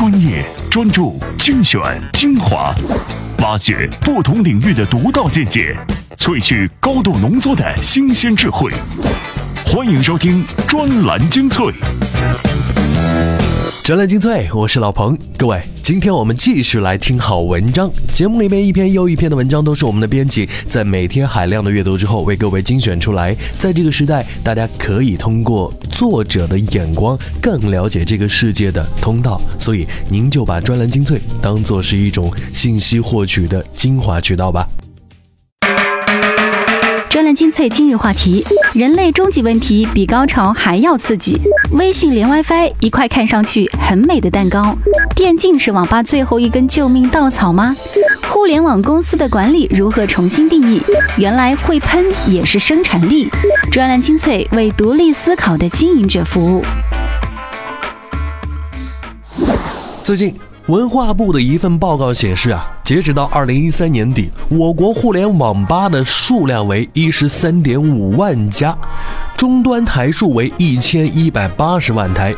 专业、专注、精选、精华，挖掘不同领域的独到见解，萃取高度浓缩的新鲜智慧。欢迎收听专栏精粹。专栏精粹，我是老彭。各位，今天我们继续来听好文章。节目里面一篇又一篇的文章，都是我们的编辑在每天海量的阅读之后，为各位精选出来。在这个时代，大家可以通过作者的眼光，更了解这个世界的通道。所以，您就把专栏精粹当做是一种信息获取的精华渠道吧。精粹今日话题：人类终极问题比高潮还要刺激。微信连 WiFi，一块看上去很美的蛋糕。电竞是网吧最后一根救命稻草吗？互联网公司的管理如何重新定义？原来会喷也是生产力。专栏精粹为独立思考的经营者服务。最近，文化部的一份报告显示啊。截止到二零一三年底，我国互联网吧的数量为一十三点五万家，终端台数为一千一百八十万台，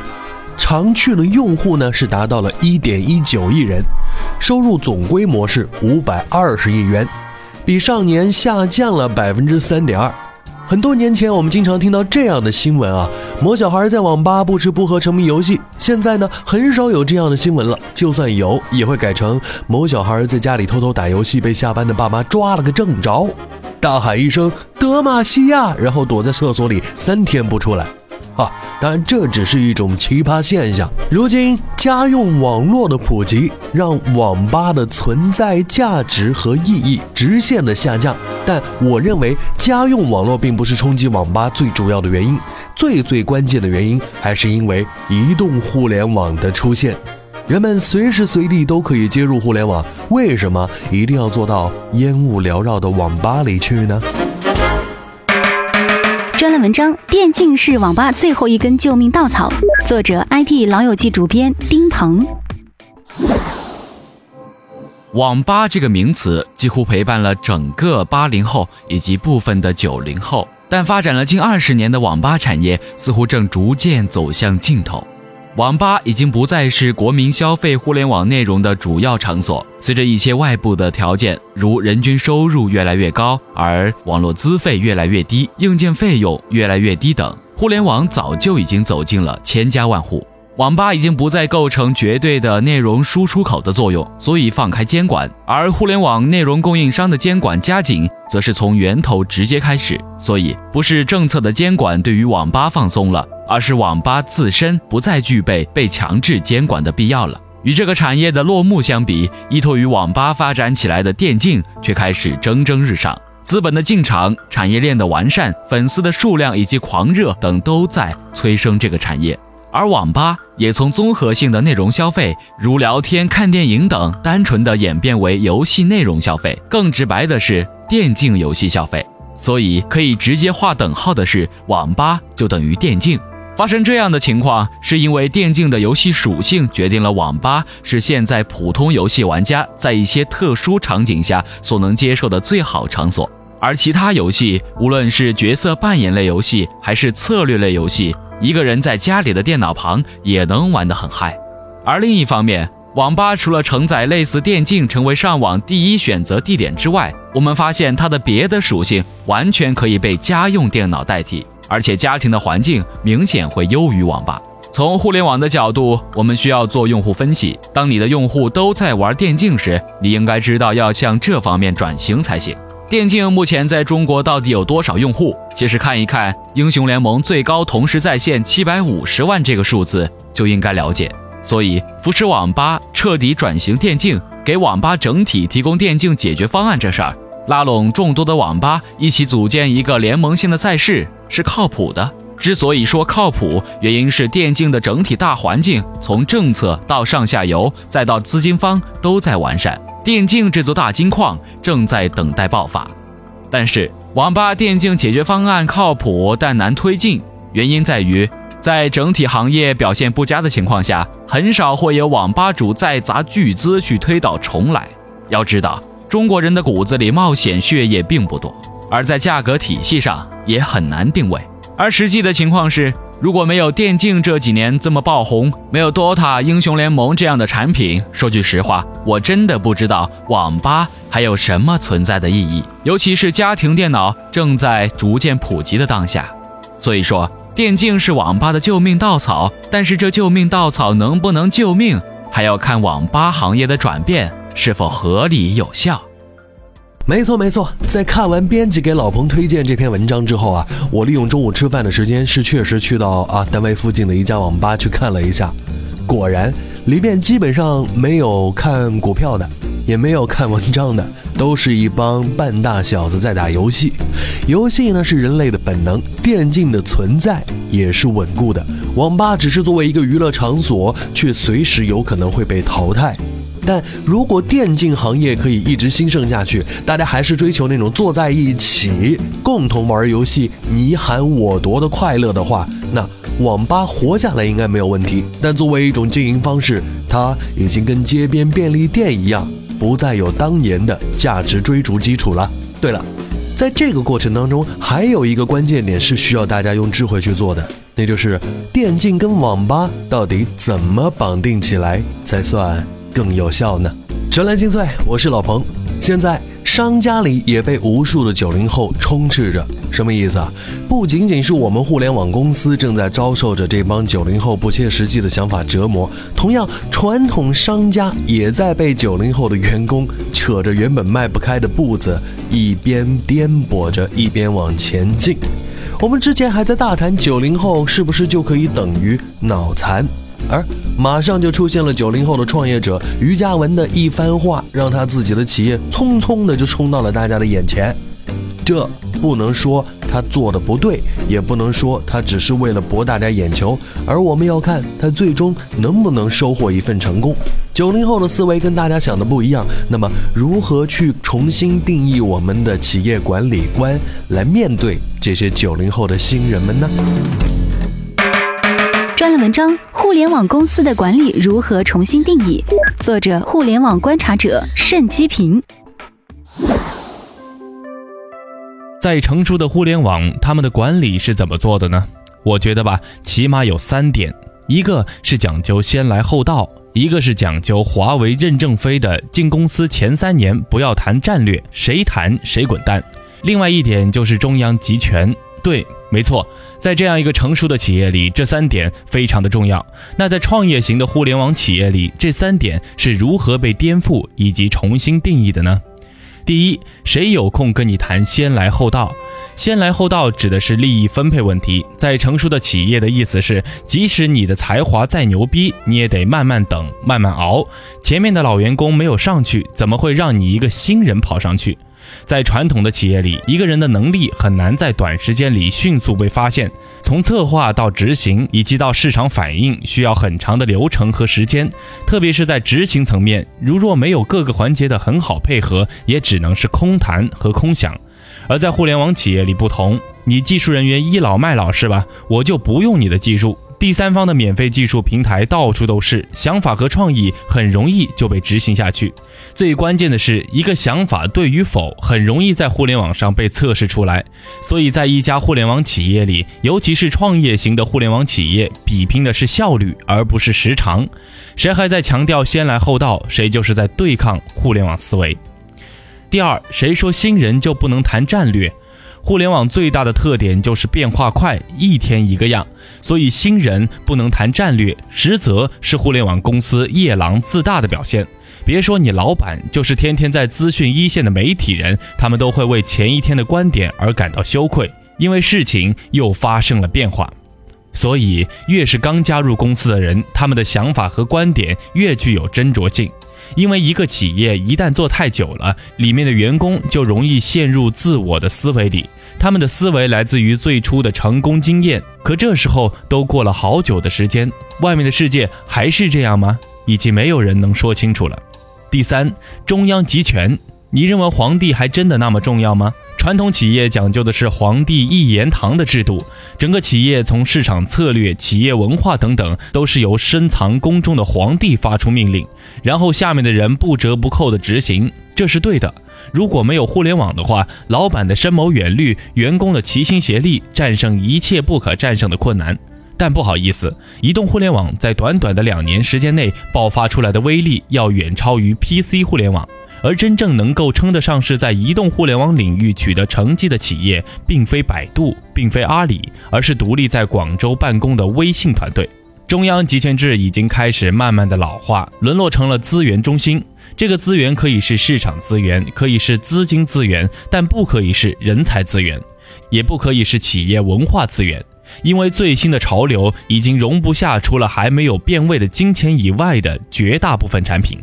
常去的用户呢是达到了一点一九亿人，收入总规模是五百二十亿元，比上年下降了百分之三点二。很多年前，我们经常听到这样的新闻啊，某小孩在网吧不吃不喝沉迷游戏。现在呢，很少有这样的新闻了。就算有，也会改成某小孩在家里偷偷打游戏，被下班的爸妈抓了个正着，大喊一声“德玛西亚”，然后躲在厕所里三天不出来。啊，当然这只是一种奇葩现象。如今家用网络的普及，让网吧的存在价值和意义直线的下降。但我认为家用网络并不是冲击网吧最主要的原因，最最关键的原因还是因为移动互联网的出现。人们随时随地都可以接入互联网，为什么一定要做到烟雾缭绕的网吧里去呢？专栏文章：电竞是网吧最后一根救命稻草。作者：IT 老友记主编丁鹏。网吧这个名词几乎陪伴了整个八零后以及部分的九零后，但发展了近二十年的网吧产业似乎正逐渐走向尽头。网吧已经不再是国民消费互联网内容的主要场所。随着一些外部的条件，如人均收入越来越高，而网络资费越来越低，硬件费用越来越低等，互联网早就已经走进了千家万户。网吧已经不再构成绝对的内容输出口的作用，所以放开监管；而互联网内容供应商的监管加紧，则是从源头直接开始。所以，不是政策的监管对于网吧放松了。而是网吧自身不再具备被强制监管的必要了。与这个产业的落幕相比，依托于网吧发展起来的电竞却开始蒸蒸日上。资本的进场、产业链的完善、粉丝的数量以及狂热等都在催生这个产业。而网吧也从综合性的内容消费，如聊天、看电影等，单纯的演变为游戏内容消费。更直白的是，电竞游戏消费。所以可以直接划等号的是，网吧就等于电竞。发生这样的情况，是因为电竞的游戏属性决定了网吧是现在普通游戏玩家在一些特殊场景下所能接受的最好场所，而其他游戏，无论是角色扮演类游戏还是策略类游戏，一个人在家里的电脑旁也能玩得很嗨。而另一方面，网吧除了承载类似电竞成为上网第一选择地点之外，我们发现它的别的属性完全可以被家用电脑代替。而且家庭的环境明显会优于网吧。从互联网的角度，我们需要做用户分析。当你的用户都在玩电竞时，你应该知道要向这方面转型才行。电竞目前在中国到底有多少用户？其实看一看英雄联盟最高同时在线七百五十万这个数字就应该了解。所以扶持网吧彻底转型电竞，给网吧整体提供电竞解决方案这事儿。拉拢众多的网吧一起组建一个联盟性的赛事是靠谱的。之所以说靠谱，原因是电竞的整体大环境从政策到上下游再到资金方都在完善，电竞这座大金矿正在等待爆发。但是网吧电竞解决方案靠谱，但难推进，原因在于在整体行业表现不佳的情况下，很少会有网吧主再砸巨资去推倒重来。要知道。中国人的骨子里冒险血液并不多，而在价格体系上也很难定位。而实际的情况是，如果没有电竞这几年这么爆红，没有 DOTA、英雄联盟这样的产品，说句实话，我真的不知道网吧还有什么存在的意义。尤其是家庭电脑正在逐渐普及的当下，所以说电竞是网吧的救命稻草。但是这救命稻草能不能救命，还要看网吧行业的转变是否合理有效。没错没错，在看完编辑给老彭推荐这篇文章之后啊，我利用中午吃饭的时间是确实去到啊单位附近的一家网吧去看了一下，果然里面基本上没有看股票的，也没有看文章的，都是一帮半大小子在打游戏。游戏呢是人类的本能，电竞的存在也是稳固的。网吧只是作为一个娱乐场所，却随时有可能会被淘汰。但如果电竞行业可以一直兴盛下去，大家还是追求那种坐在一起共同玩游戏、你喊我夺的快乐的话，那网吧活下来应该没有问题。但作为一种经营方式，它已经跟街边便利店一样，不再有当年的价值追逐基础了。对了，在这个过程当中，还有一个关键点是需要大家用智慧去做的，那就是电竞跟网吧到底怎么绑定起来才算？更有效呢？纯蓝精粹，我是老彭。现在商家里也被无数的九零后充斥着，什么意思啊？不仅仅是我们互联网公司正在遭受着这帮九零后不切实际的想法折磨，同样，传统商家也在被九零后的员工扯着原本迈不开的步子，一边颠簸着，一边往前进。我们之前还在大谈九零后是不是就可以等于脑残？而马上就出现了九零后的创业者于嘉文的一番话，让他自己的企业匆匆的就冲到了大家的眼前。这不能说他做的不对，也不能说他只是为了博大家眼球，而我们要看他最终能不能收获一份成功。九零后的思维跟大家想的不一样，那么如何去重新定义我们的企业管理观，来面对这些九零后的新人们呢？专栏文章：互联网公司的管理如何重新定义？作者：互联网观察者盛基平。在成熟的互联网，他们的管理是怎么做的呢？我觉得吧，起码有三点：一个是讲究先来后到，一个是讲究华为任正非的进公司前三年不要谈战略，谁谈谁滚蛋；另外一点就是中央集权。对，没错，在这样一个成熟的企业里，这三点非常的重要。那在创业型的互联网企业里，这三点是如何被颠覆以及重新定义的呢？第一，谁有空跟你谈先来后到？先来后到指的是利益分配问题。在成熟的企业的意思是，即使你的才华再牛逼，你也得慢慢等，慢慢熬。前面的老员工没有上去，怎么会让你一个新人跑上去？在传统的企业里，一个人的能力很难在短时间里迅速被发现。从策划到执行，以及到市场反应，需要很长的流程和时间。特别是在执行层面，如若没有各个环节的很好配合，也只能是空谈和空想。而在互联网企业里不同，你技术人员倚老卖老是吧？我就不用你的技术。第三方的免费技术平台到处都是，想法和创意很容易就被执行下去。最关键的是，一个想法对与否，很容易在互联网上被测试出来。所以在一家互联网企业里，尤其是创业型的互联网企业，比拼的是效率，而不是时长。谁还在强调先来后到，谁就是在对抗互联网思维。第二，谁说新人就不能谈战略？互联网最大的特点就是变化快，一天一个样，所以新人不能谈战略，实则是互联网公司夜郎自大的表现。别说你老板，就是天天在资讯一线的媒体人，他们都会为前一天的观点而感到羞愧，因为事情又发生了变化。所以，越是刚加入公司的人，他们的想法和观点越具有斟酌性。因为一个企业一旦做太久了，里面的员工就容易陷入自我的思维里，他们的思维来自于最初的成功经验。可这时候都过了好久的时间，外面的世界还是这样吗？已经没有人能说清楚了。第三，中央集权。你认为皇帝还真的那么重要吗？传统企业讲究的是皇帝一言堂的制度，整个企业从市场策略、企业文化等等，都是由深藏宫中的皇帝发出命令，然后下面的人不折不扣的执行，这是对的。如果没有互联网的话，老板的深谋远虑，员工的齐心协力，战胜一切不可战胜的困难。但不好意思，移动互联网在短短的两年时间内爆发出来的威力要远超于 PC 互联网。而真正能够称得上是在移动互联网领域取得成绩的企业，并非百度，并非阿里，而是独立在广州办公的微信团队。中央集权制已经开始慢慢的老化，沦落成了资源中心。这个资源可以是市场资源，可以是资金资源，但不可以是人才资源，也不可以是企业文化资源。因为最新的潮流已经容不下除了还没有变味的金钱以外的绝大部分产品。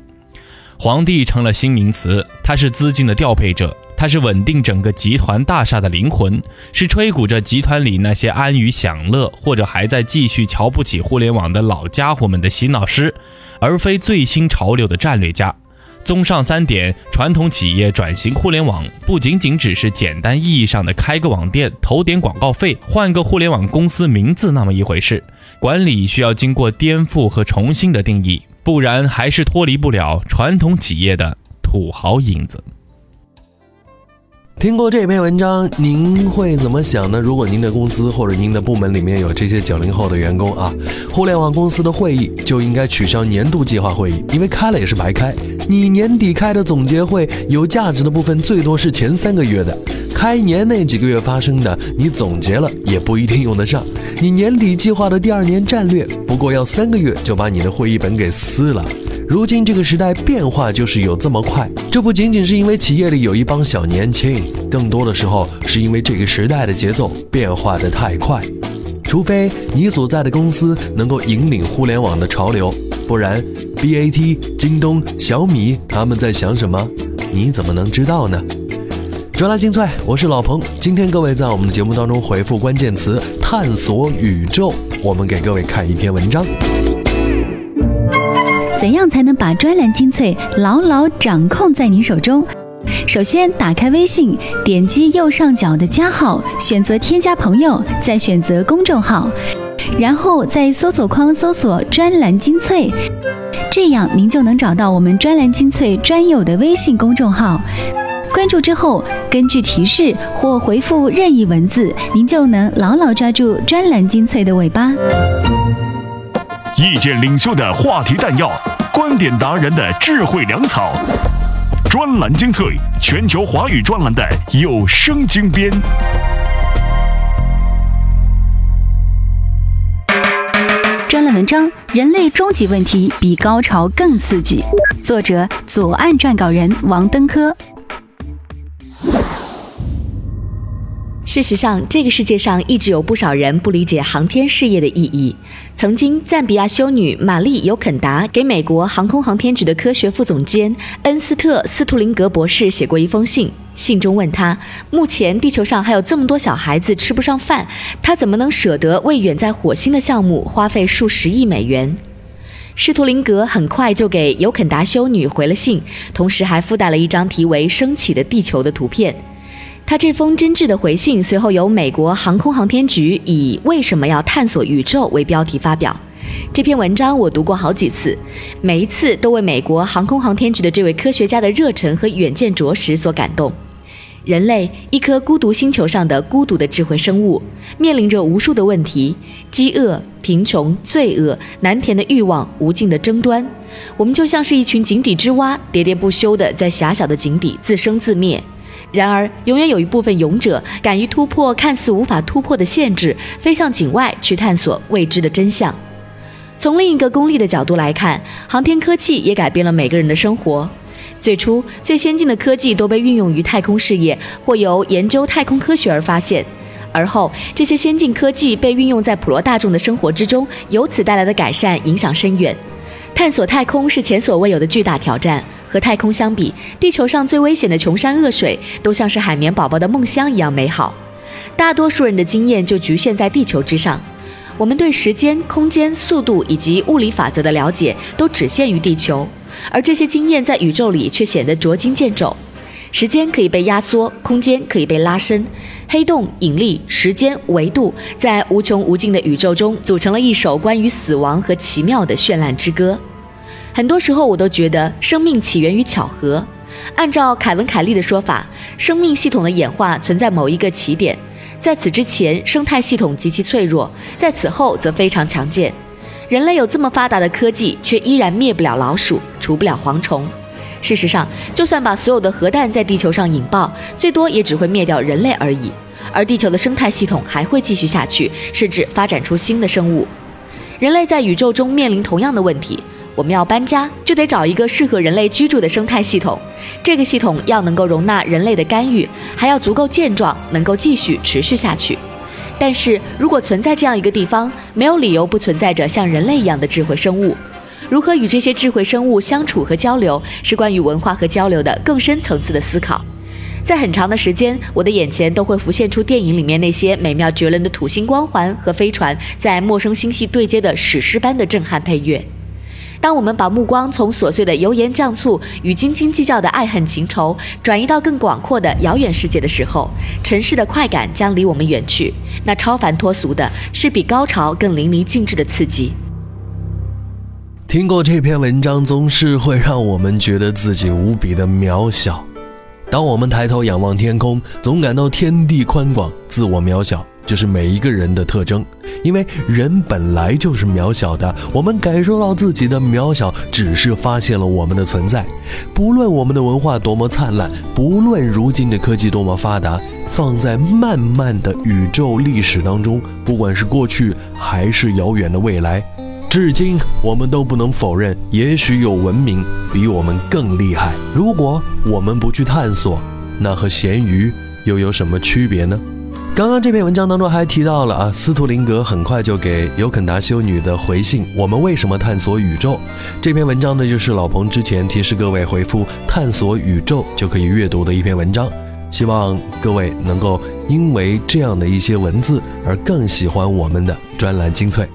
皇帝成了新名词，他是资金的调配者，他是稳定整个集团大厦的灵魂，是吹鼓着集团里那些安于享乐或者还在继续瞧不起互联网的老家伙们的洗脑师，而非最新潮流的战略家。综上三点，传统企业转型互联网不仅仅只是简单意义上的开个网店、投点广告费、换个互联网公司名字那么一回事，管理需要经过颠覆和重新的定义。不然还是脱离不了传统企业的土豪影子。听过这篇文章，您会怎么想呢？如果您的公司或者您的部门里面有这些九零后的员工啊，互联网公司的会议就应该取消年度计划会议，因为开了也是白开。你年底开的总结会，有价值的部分最多是前三个月的，开年那几个月发生的，你总结了也不一定用得上。你年底计划的第二年战略，不过要三个月就把你的会议本给撕了。如今这个时代变化就是有这么快，这不仅仅是因为企业里有一帮小年轻，更多的时候是因为这个时代的节奏变化的太快。除非你所在的公司能够引领互联网的潮流，不然 BAT、京东、小米他们在想什么，你怎么能知道呢？专栏精粹，我是老彭。今天各位在我们的节目当中回复关键词“探索宇宙”，我们给各位看一篇文章。怎样才能把专栏精粹牢牢掌控在您手中？首先，打开微信，点击右上角的加号，选择添加朋友，再选择公众号，然后在搜索框搜索“专栏精粹”，这样您就能找到我们专栏精粹专有的微信公众号。关注之后，根据提示或回复任意文字，您就能牢牢抓住专栏精粹的尾巴。意见领袖的话题弹药，观点达人的智慧粮草，专栏精粹，全球华语专栏的有声精编。专栏文章：人类终极问题比高潮更刺激。作者：左岸撰稿人王登科。事实上，这个世界上一直有不少人不理解航天事业的意义。曾经，赞比亚修女玛丽·尤肯达给美国航空航天局的科学副总监恩斯特·斯图林格博士写过一封信，信中问他：目前地球上还有这么多小孩子吃不上饭，他怎么能舍得为远在火星的项目花费数十亿美元？施图林格很快就给尤肯达修女回了信，同时还附带了一张题为“升起的地球”的图片。他这封真挚的回信随后由美国航空航天局以“为什么要探索宇宙”为标题发表。这篇文章我读过好几次，每一次都为美国航空航天局的这位科学家的热忱和远见卓识所感动。人类，一颗孤独星球上的孤独的智慧生物，面临着无数的问题：饥饿、贫穷、罪恶、难填的欲望、无尽的争端。我们就像是一群井底之蛙，喋喋不休地在狭小的井底自生自灭。然而，永远有一部分勇者敢于突破看似无法突破的限制，飞向井外去探索未知的真相。从另一个功利的角度来看，航天科技也改变了每个人的生活。最初，最先进的科技都被运用于太空事业或由研究太空科学而发现，而后这些先进科技被运用在普罗大众的生活之中，由此带来的改善影响深远。探索太空是前所未有的巨大挑战。和太空相比，地球上最危险的穷山恶水都像是海绵宝宝的梦乡一样美好。大多数人的经验就局限在地球之上，我们对时间、空间、速度以及物理法则的了解都只限于地球，而这些经验在宇宙里却显得捉襟见肘。时间可以被压缩，空间可以被拉伸，黑洞、引力、时间、维度在无穷无尽的宇宙中组成了一首关于死亡和奇妙的绚烂之歌。很多时候，我都觉得生命起源于巧合。按照凯文·凯利的说法，生命系统的演化存在某一个起点，在此之前，生态系统极其脆弱；在此后，则非常强健。人类有这么发达的科技，却依然灭不了老鼠，除不了蝗虫。事实上，就算把所有的核弹在地球上引爆，最多也只会灭掉人类而已。而地球的生态系统还会继续下去，甚至发展出新的生物。人类在宇宙中面临同样的问题：我们要搬家，就得找一个适合人类居住的生态系统。这个系统要能够容纳人类的干预，还要足够健壮，能够继续持续下去。但是如果存在这样一个地方，没有理由不存在着像人类一样的智慧生物。如何与这些智慧生物相处和交流，是关于文化和交流的更深层次的思考。在很长的时间，我的眼前都会浮现出电影里面那些美妙绝伦的土星光环和飞船在陌生星系对接的史诗般的震撼配乐。当我们把目光从琐碎的油盐酱醋与斤斤计较的爱恨情仇转移到更广阔的遥远世界的时候，尘世的快感将离我们远去。那超凡脱俗的是比高潮更淋漓尽致的刺激。听过这篇文章，总是会让我们觉得自己无比的渺小。当我们抬头仰望天空，总感到天地宽广，自我渺小，这是每一个人的特征。因为人本来就是渺小的，我们感受到自己的渺小，只是发现了我们的存在。不论我们的文化多么灿烂，不论如今的科技多么发达，放在漫漫的宇宙历史当中，不管是过去还是遥远的未来。至今，我们都不能否认，也许有文明比我们更厉害。如果我们不去探索，那和咸鱼又有什么区别呢？刚刚这篇文章当中还提到了啊，斯图林格很快就给尤肯达修女的回信：“我们为什么探索宇宙？”这篇文章呢，就是老彭之前提示各位回复“探索宇宙”就可以阅读的一篇文章。希望各位能够因为这样的一些文字而更喜欢我们的专栏精粹。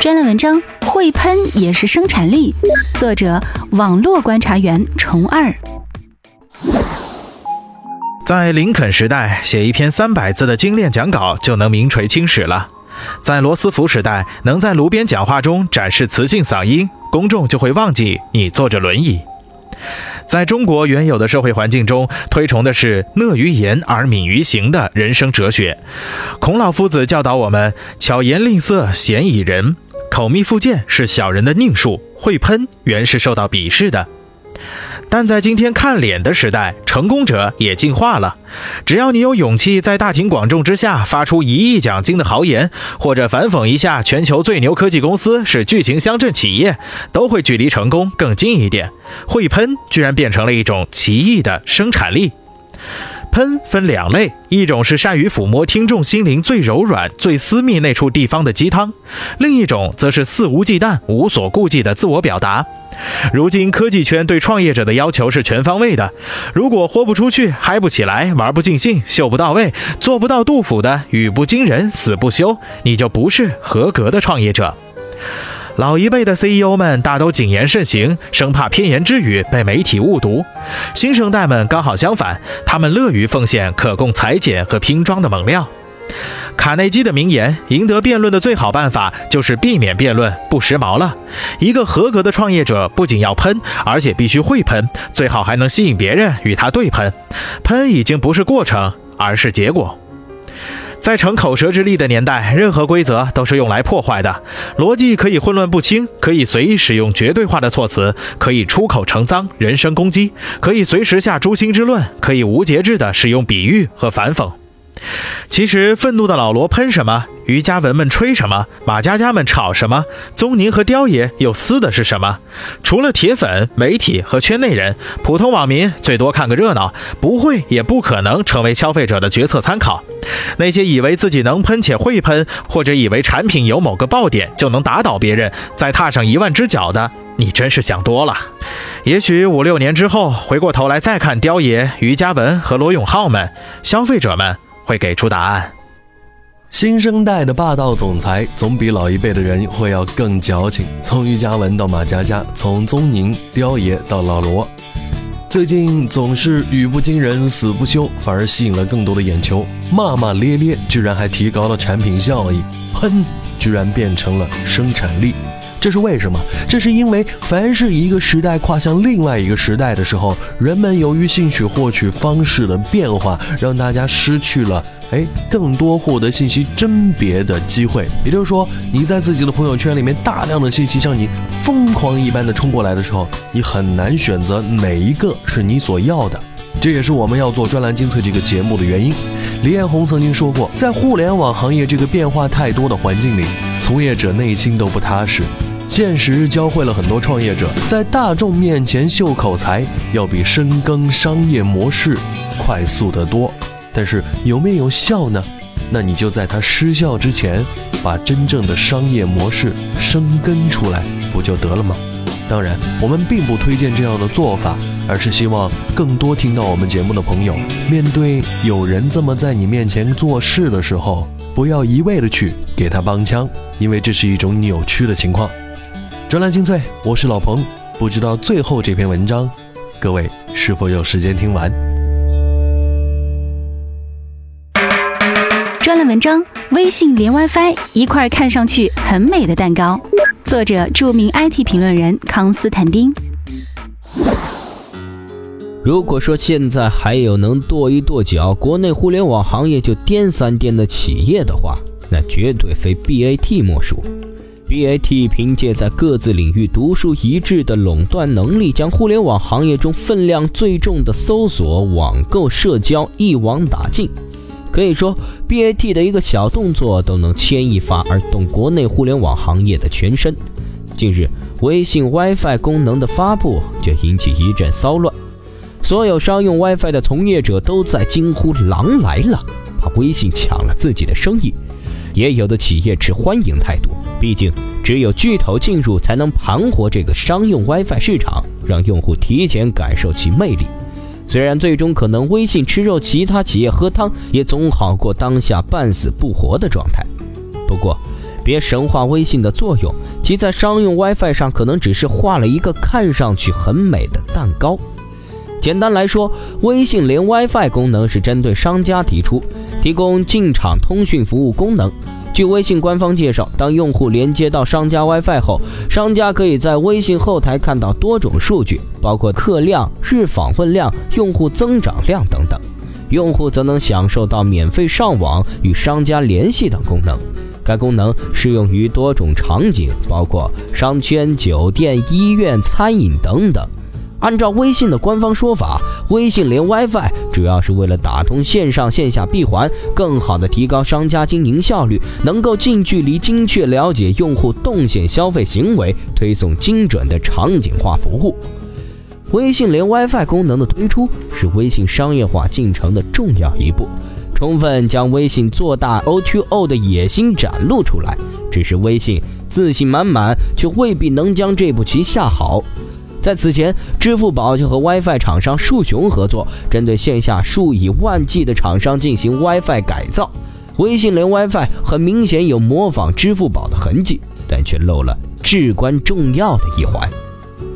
专栏文章：会喷也是生产力。作者：网络观察员虫二。在林肯时代，写一篇三百字的精炼讲稿就能名垂青史了。在罗斯福时代，能在炉边讲话中展示磁性嗓音，公众就会忘记你坐着轮椅。在中国原有的社会环境中，推崇的是“讷于言而敏于行”的人生哲学。孔老夫子教导我们：巧言令色，鲜矣仁。口蜜腹剑是小人的佞术，会喷原是受到鄙视的。但在今天看脸的时代，成功者也进化了。只要你有勇气在大庭广众之下发出一亿奖金的豪言，或者反讽一下全球最牛科技公司是巨型乡镇企业，都会距离成功更近一点。会喷居然变成了一种奇异的生产力。喷分两类，一种是善于抚摸听众心灵最柔软、最私密那处地方的鸡汤，另一种则是肆无忌惮、无所顾忌的自我表达。如今科技圈对创业者的要求是全方位的，如果豁不出去、嗨不起来、玩不尽兴、秀不到位、做不到杜甫的语不惊人死不休，你就不是合格的创业者。老一辈的 CEO 们大都谨言慎行，生怕偏言之语被媒体误读。新生代们刚好相反，他们乐于奉献可供裁剪和拼装的猛料。卡内基的名言：“赢得辩论的最好办法就是避免辩论，不时髦了。”一个合格的创业者不仅要喷，而且必须会喷，最好还能吸引别人与他对喷。喷已经不是过程，而是结果。在逞口舌之力的年代，任何规则都是用来破坏的。逻辑可以混乱不清，可以随意使用绝对化的措辞，可以出口成脏、人身攻击，可以随时下诛心之论，可以无节制地使用比喻和反讽。其实，愤怒的老罗喷什么，于嘉文们吹什么，马佳佳们吵什么，宗宁和雕爷又撕的是什么？除了铁粉、媒体和圈内人，普通网民最多看个热闹，不会也不可能成为消费者的决策参考。那些以为自己能喷且会喷，或者以为产品有某个爆点就能打倒别人，再踏上一万只脚的，你真是想多了。也许五六年之后，回过头来再看雕爷、于嘉文和罗永浩们，消费者们。会给出答案。新生代的霸道总裁总比老一辈的人会要更矫情。从于嘉文到马佳佳，从宗宁、雕爷到老罗，最近总是语不惊人死不休，反而吸引了更多的眼球。骂骂咧咧，居然还提高了产品效益。喷，居然变成了生产力。这是为什么？这是因为凡是一个时代跨向另外一个时代的时候，人们由于兴趣获取方式的变化，让大家失去了哎更多获得信息甄别的机会。也就是说，你在自己的朋友圈里面大量的信息向你疯狂一般的冲过来的时候，你很难选择哪一个是你所要的。这也是我们要做专栏精粹这个节目的原因。李彦宏曾经说过，在互联网行业这个变化太多的环境里，从业者内心都不踏实。现实教会了很多创业者，在大众面前秀口才，要比深耕商业模式快速得多。但是有没有效呢？那你就在它失效之前，把真正的商业模式生根出来，不就得了吗？当然，我们并不推荐这样的做法，而是希望更多听到我们节目的朋友，面对有人这么在你面前做事的时候，不要一味的去给他帮腔，因为这是一种扭曲的情况。专栏精粹，我是老彭。不知道最后这篇文章，各位是否有时间听完？专栏文章：微信连 WiFi，一块看上去很美的蛋糕。作者：著名 IT 评论人康斯坦丁。如果说现在还有能跺一跺脚，国内互联网行业就颠三颠的企业的话，那绝对非 BAT 莫属。BAT 凭借在各自领域独树一帜的垄断能力，将互联网行业中分量最重的搜索、网购、社交一网打尽。可以说，BAT 的一个小动作都能牵一发而动国内互联网行业的全身。近日，微信 WiFi 功能的发布就引起一阵骚乱，所有商用 WiFi 的从业者都在惊呼“狼来了”，怕微信抢了自己的生意。也有的企业持欢迎态度，毕竟只有巨头进入，才能盘活这个商用 WiFi 市场，让用户提前感受其魅力。虽然最终可能微信吃肉，其他企业喝汤，也总好过当下半死不活的状态。不过，别神化微信的作用，其在商用 WiFi 上可能只是画了一个看上去很美的蛋糕。简单来说，微信连 WiFi 功能是针对商家提出，提供进场通讯服务功能。据微信官方介绍，当用户连接到商家 WiFi 后，商家可以在微信后台看到多种数据，包括客量、日访问量、用户增长量等等。用户则能享受到免费上网、与商家联系等功能。该功能适用于多种场景，包括商圈、酒店、医院、餐饮等等。按照微信的官方说法，微信连 WiFi 主要是为了打通线上线下闭环，更好的提高商家经营效率，能够近距离精确了解用户动线消费行为，推送精准的场景化服务。微信连 WiFi 功能的推出是微信商业化进程的重要一步，充分将微信做大 O2O 的野心展露出来。只是微信自信满满，却未必能将这步棋下好。在此前，支付宝就和 WiFi 厂商树熊合作，针对线下数以万计的厂商进行 WiFi 改造。微信连 WiFi 很明显有模仿支付宝的痕迹，但却漏了至关重要的一环。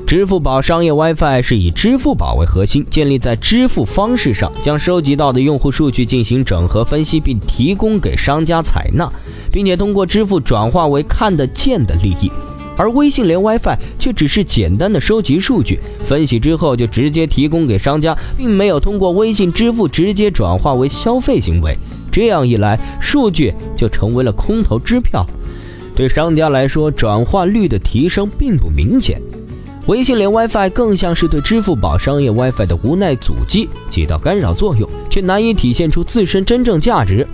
支付宝商业 WiFi 是以支付宝为核心，建立在支付方式上，将收集到的用户数据进行整合分析，并提供给商家采纳，并且通过支付转化为看得见的利益。而微信连 WiFi 却只是简单的收集数据，分析之后就直接提供给商家，并没有通过微信支付直接转化为消费行为。这样一来，数据就成为了空头支票，对商家来说，转化率的提升并不明显。微信连 WiFi 更像是对支付宝商业 WiFi 的无奈阻击，起到干扰作用，却难以体现出自身真正价值。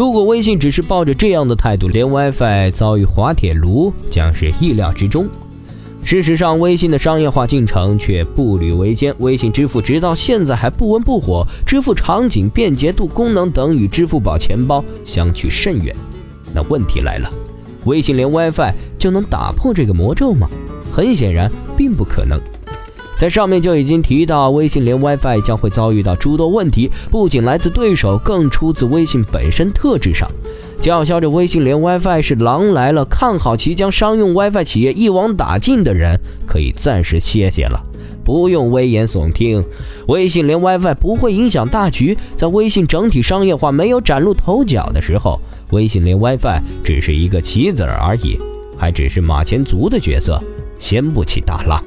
如果微信只是抱着这样的态度，连 WiFi 遭遇滑铁卢将是意料之中。事实上，微信的商业化进程却步履维艰，微信支付直到现在还不温不火，支付场景、便捷度、功能等与支付宝钱包相去甚远。那问题来了，微信连 WiFi 就能打破这个魔咒吗？很显然，并不可能。在上面就已经提到，微信连 WiFi 将会遭遇到诸多问题，不仅来自对手，更出自微信本身特质上。叫嚣着微信连 WiFi 是狼来了，看好其将商用 WiFi 企业一网打尽的人，可以暂时歇歇了，不用危言耸听。微信连 WiFi 不会影响大局，在微信整体商业化没有崭露头角的时候，微信连 WiFi 只是一个棋子而已。还只是马前卒的角色，掀不起大浪。